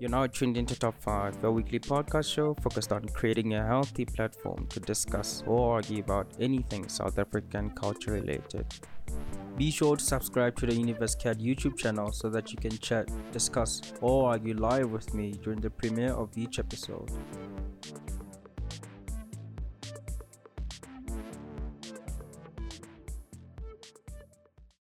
You're now tuned into Top 5, the weekly podcast show focused on creating a healthy platform to discuss or argue about anything South African culture related. Be sure to subscribe to the Universe Cat YouTube channel so that you can chat, discuss, or argue live with me during the premiere of each episode.